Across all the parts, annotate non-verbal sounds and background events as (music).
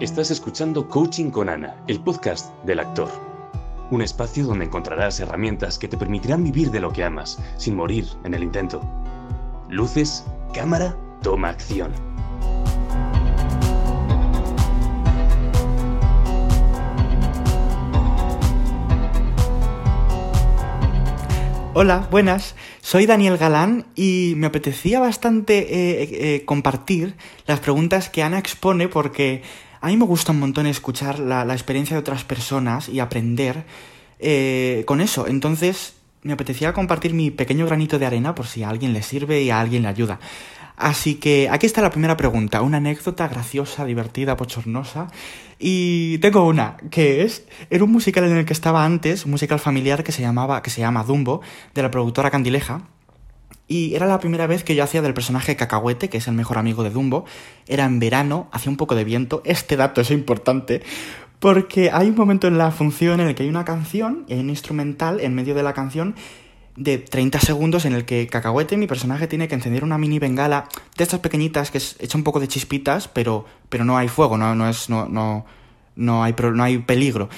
Estás escuchando Coaching con Ana, el podcast del actor. Un espacio donde encontrarás herramientas que te permitirán vivir de lo que amas, sin morir en el intento. Luces, cámara, toma acción. Hola, buenas. Soy Daniel Galán y me apetecía bastante eh, eh, compartir las preguntas que Ana expone porque a mí me gusta un montón escuchar la, experiencia de otras personas y aprender eh, con eso. Entonces, me apetecía compartir mi pequeño granito de arena por si a alguien le sirve y a alguien le ayuda. Así que aquí está la primera pregunta, una anécdota graciosa, divertida, pochornosa. Y tengo una, que es, era un musical en el que estaba antes, un musical familiar que se llamaba, que se llama Dumbo, de la productora Candileja. Y era la primera vez que yo hacía del personaje Cacahuete, que es el mejor amigo de Dumbo. Era en verano, hacía un poco de viento. Este dato es importante. Porque hay un momento en la función en el que hay una canción y hay un instrumental en medio de la canción de 30 segundos en el que Cacahuete, mi personaje, tiene que encender una mini bengala de estas pequeñitas que es echa un poco de chispitas, pero, pero no hay fuego, no, no, es, no, no, no, hay, no hay peligro.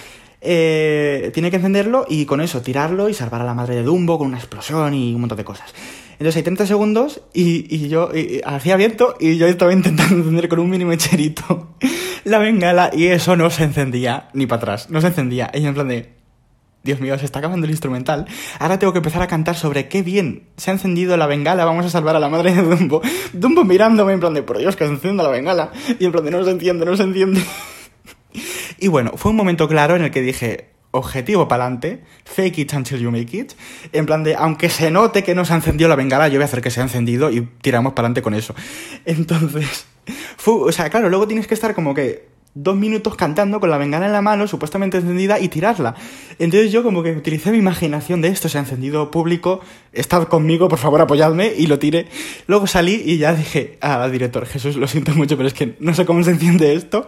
Eh, tiene que encenderlo y con eso tirarlo y salvar a la madre de Dumbo con una explosión y un montón de cosas. Entonces hay 30 segundos y, yo hacía viento y yo estaba intentando encender con un mini mecherito (laughs) la bengala y eso no se encendía ni para atrás, no se encendía. Y en plan de, Dios mío, se está acabando el instrumental. Ahora tengo que empezar a cantar sobre qué bien se ha encendido la bengala, vamos a salvar a la madre de Dumbo. (laughs) Dumbo mirándome en plan de, por Dios, que se encienda la bengala. Y en plan de, no se enciende, no se enciende. (laughs) y bueno, fue un momento claro en el que dije, objetivo para adelante, fake it until you make it, en plan de, aunque se note que no se ha encendido la bengala, yo voy a hacer que se ha encendido y tiramos para adelante con eso. (laughs) Entonces, fue, o sea, claro, luego tienes que estar como que dos minutos cantando con la bengala en la mano, supuestamente encendida, y tirarla. Entonces yo como que utilicé mi imaginación de esto, se ha encendido público, estad conmigo, por favor apoyadme, y lo tiré. Luego salí y ya dije al director, Jesús, lo siento mucho, pero es que no sé cómo se enciende esto.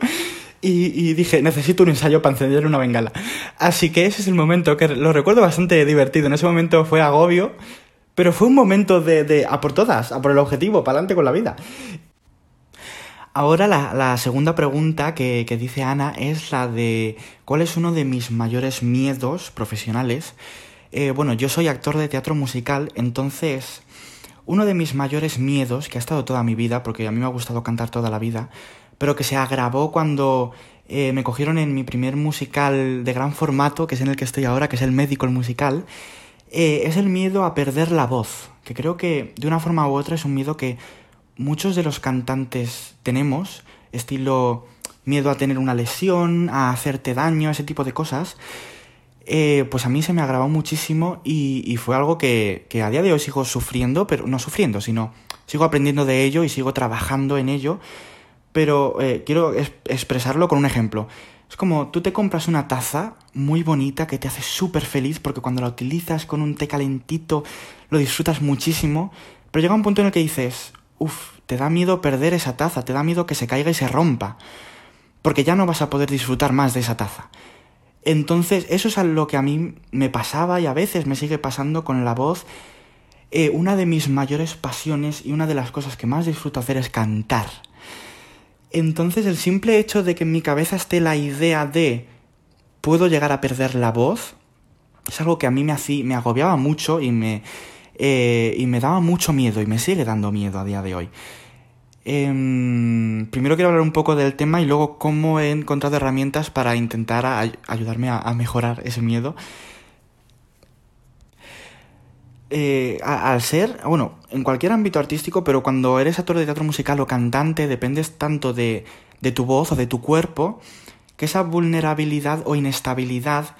Y, dije, necesito un ensayo para encender una bengala. Así que ese es el momento que lo recuerdo bastante divertido. En ese momento fue agobio, pero fue un momento de, de a por todas, a por el objetivo, para adelante con la vida. Ahora la, segunda pregunta que, dice Ana es la de ¿cuál es uno de mis mayores miedos profesionales? Eh, bueno, yo soy actor de teatro musical, entonces uno de mis mayores miedos, que ha estado toda mi vida, porque a mí me ha gustado cantar toda la vida, pero que se agravó cuando eh, me cogieron en mi primer musical de gran formato, que es en el que estoy ahora, que es el médico el musical, eh, es el miedo a perder la voz, que creo que de una forma u otra es un miedo que muchos de los cantantes tenemos, estilo miedo a tener una lesión, a hacerte daño, ese tipo de cosas, eh, pues a mí se me agravó muchísimo y, fue algo que, que, a día de hoy sigo sufriendo, pero no sufriendo, sino sigo aprendiendo de ello y sigo trabajando en ello pero eh, quiero expresarlo con un ejemplo. Es como tú te compras una taza muy bonita que te hace súper feliz porque cuando la utilizas con un té calentito lo disfrutas muchísimo, pero llega un punto en el que dices, uff, te da miedo perder esa taza, te da miedo que se caiga y se rompa, porque ya no vas a poder disfrutar más de esa taza. Entonces, eso es lo que a mí me pasaba y a veces me sigue pasando con la voz. Eh, una de mis mayores pasiones y una de las cosas que más disfruto hacer es cantar. Entonces el simple hecho de que en mi cabeza esté la idea de puedo llegar a perder la voz es algo que a mí me, hacía, me agobiaba mucho y me, eh, y me daba mucho miedo y me sigue dando miedo a día de hoy. Em, primero quiero hablar un poco del tema y luego cómo he encontrado herramientas para intentar ayudarme a, mejorar ese miedo. Eh, al ser, bueno, en cualquier ámbito artístico, pero cuando eres actor de teatro musical o cantante, dependes tanto de, de tu voz o de tu cuerpo, que esa vulnerabilidad o inestabilidad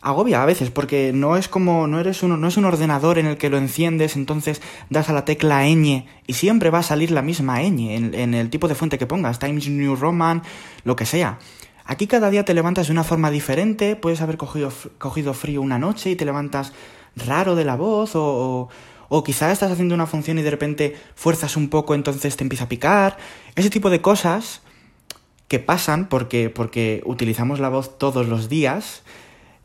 agobia a veces, porque no es como, no eres uno, no es un ordenador en el que lo enciendes, entonces das a la tecla ñ y siempre va a salir la misma ñ en, en el tipo de fuente que pongas, Times New Roman, lo que sea. Aquí cada día te levantas de una forma diferente, puedes haber cogido, cogido frío una noche y te levantas raro de la voz o, o, quizá estás haciendo una función y de repente fuerzas un poco entonces te empieza a picar. Ese tipo de cosas que pasan porque, porque utilizamos la voz todos los días,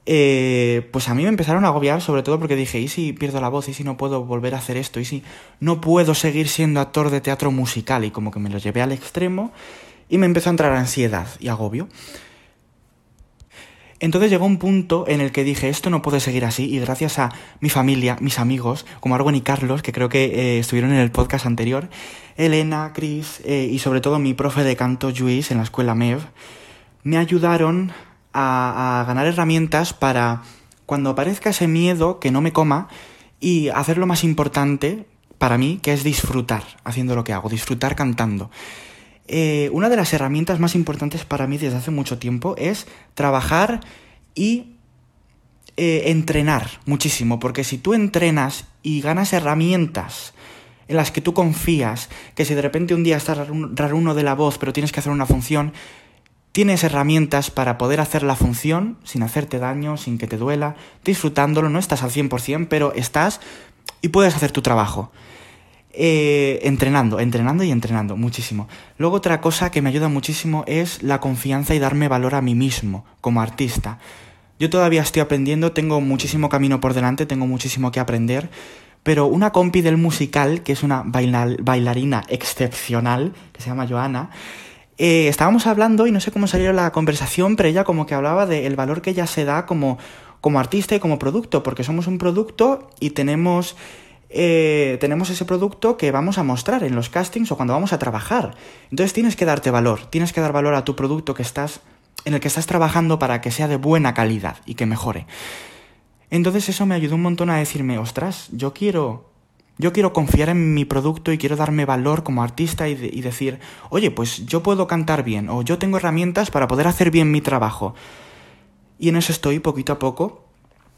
eh, pues a mí me empezaron a agobiar sobre todo porque dije, ¿y si pierdo la voz? ¿Y si no puedo volver a hacer esto? ¿Y si no puedo seguir siendo actor de teatro musical? Y como que me lo llevé al extremo y me empezó a entrar ansiedad y agobio. Entonces llegó un punto en el que dije, esto no puede seguir así, y gracias a mi familia, mis amigos, como Arwen y Carlos, que creo que eh, estuvieron en el podcast anterior, Elena, Chris eh, y sobre todo mi profe de canto, Luis, en la escuela MEV, me ayudaron a, ganar herramientas para cuando aparezca ese miedo que no me coma y hacer lo más importante para mí, que es disfrutar haciendo lo que hago, disfrutar cantando. Eh, una de las herramientas más importantes para mí desde hace mucho tiempo es trabajar y eh, entrenar muchísimo, porque si tú entrenas y ganas herramientas en las que tú confías, que si de repente un día estás raro uno de la voz, pero tienes que hacer una función, tienes herramientas para poder hacer la función sin hacerte daño, sin que te duela, disfrutándolo, no estás al 100%, pero estás y puedes hacer tu trabajo. Eh, entrenando, entrenando y entrenando muchísimo. Luego otra cosa que me ayuda muchísimo es la confianza y darme valor a mí mismo como artista. Yo todavía estoy aprendiendo, tengo muchísimo camino por delante, tengo muchísimo que aprender, pero una compi del musical, que es una bailarina excepcional, que se llama Joana, eh, estábamos hablando y no sé cómo salió la conversación, pero ella como que hablaba del valor que ella se da como, como artista y como producto, porque somos un producto y tenemos eh, tenemos ese producto que vamos a mostrar en los castings o cuando vamos a trabajar. Entonces tienes que darte valor, tienes que dar valor a tu producto que estás, en el que estás trabajando para que sea de buena calidad y que mejore. Entonces eso me ayudó un montón a decirme, ostras, yo quiero, yo quiero confiar en mi producto y quiero darme valor como artista y, y decir, oye, pues yo puedo cantar bien o yo tengo herramientas para poder hacer bien mi trabajo. Y en eso estoy poquito a poco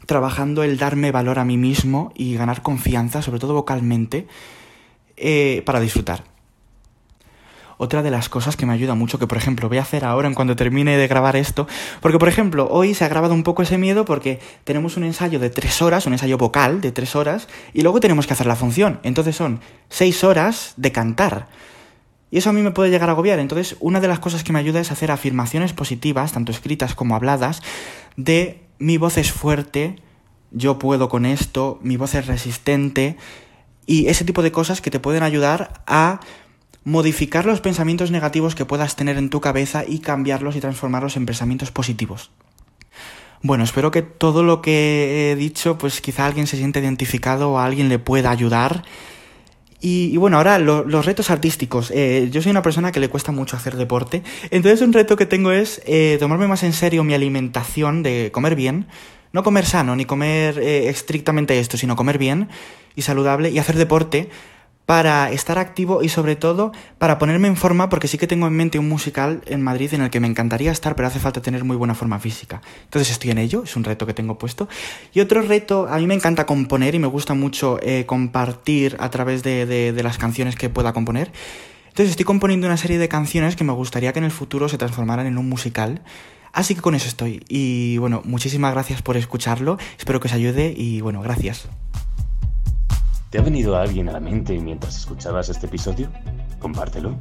trabajando el darme valor a mí mismo y ganar confianza, sobre todo vocalmente, eh, para disfrutar. Otra de las cosas que me ayuda mucho, que por ejemplo voy a hacer ahora en cuando termine de grabar esto, porque por ejemplo hoy se ha grabado un poco ese miedo porque tenemos un ensayo de tres horas, un ensayo vocal de tres horas, y luego tenemos que hacer la función. Entonces son seis horas de cantar. Y eso a mí me puede llegar a agobiar. Entonces, una de las cosas que me ayuda es hacer afirmaciones positivas, tanto escritas como habladas, de mi voz es fuerte, yo puedo con esto, mi voz es resistente y ese tipo de cosas que te pueden ayudar a modificar los pensamientos negativos que puedas tener en tu cabeza y cambiarlos y transformarlos en pensamientos positivos. Bueno, espero que todo lo que he dicho, pues quizá alguien se siente identificado o a alguien le pueda ayudar. Y, bueno, ahora los retos artísticos. Eh, yo soy una persona que le cuesta mucho hacer deporte. Entonces un reto que tengo es eh, tomarme más en serio mi alimentación, de comer bien. No comer sano, ni comer eh, estrictamente esto, sino comer bien y saludable y hacer deporte para estar activo y sobre todo para ponerme en forma porque sí que tengo en mente un musical en Madrid en el que me encantaría estar pero hace falta tener muy buena forma física. Entonces estoy en ello, es un reto que tengo puesto. Y otro reto, a mí me encanta componer y me gusta mucho eh, compartir a través de, de las canciones que pueda componer. Entonces estoy componiendo una serie de canciones que me gustaría que en el futuro se transformaran en un musical. Así que con eso estoy. Y bueno, muchísimas gracias por escucharlo. Espero que os ayude y bueno, gracias. ¿Te ha venido alguien a la mente mientras escuchabas este episodio? Compártelo.